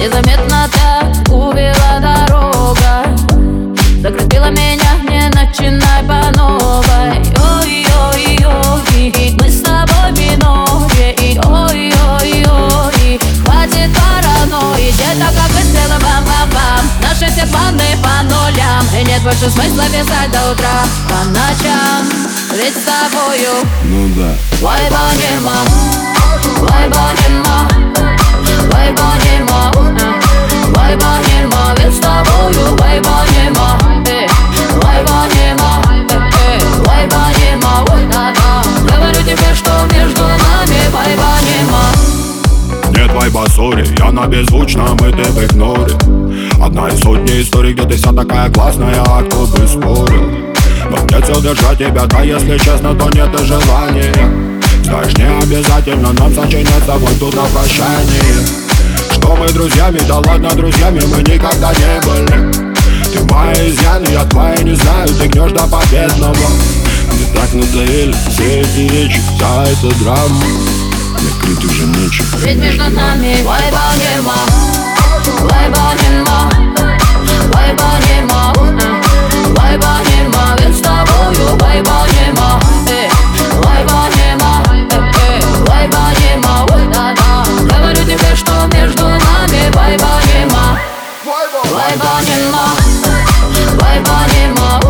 Незаметно так увела дорога. Закрепила меня, не начинай по новой. Ой-ой-ой, мы с тобой миноре Ой-ой-ой, хватит паранойи. Где-то как выстрелы бам-бам-бам. Наши все планы по нулям. И нет больше смысла писать до утра. По ночам, ведь с тобою. Ну да. Вайба нема, вайба, сори, я на беззвучном, и ты в игноре Одна из сотни историй, где ты вся такая классная, а кто бы спорил Но нет сил держать тебя, да если честно, то нет и желания Знаешь, не обязательно нам сочиняться вот тут на прощание Что мы друзьями, да ладно друзьями, мы никогда не были Ты мои изъяны, я твои не знаю, ты гнешь до победного Мы так надоели все эти речи, вся эта драма Накрыть уже нечем. Ведь между нами вайба нема. Вайба нема. Вайба нема. Вайба нема. Ведь с тобою вайба нема. Э, вайба нема. Э, вайба нема. Говорю тебе, что между нами вайба нема. Вайба нема. Вайба нема.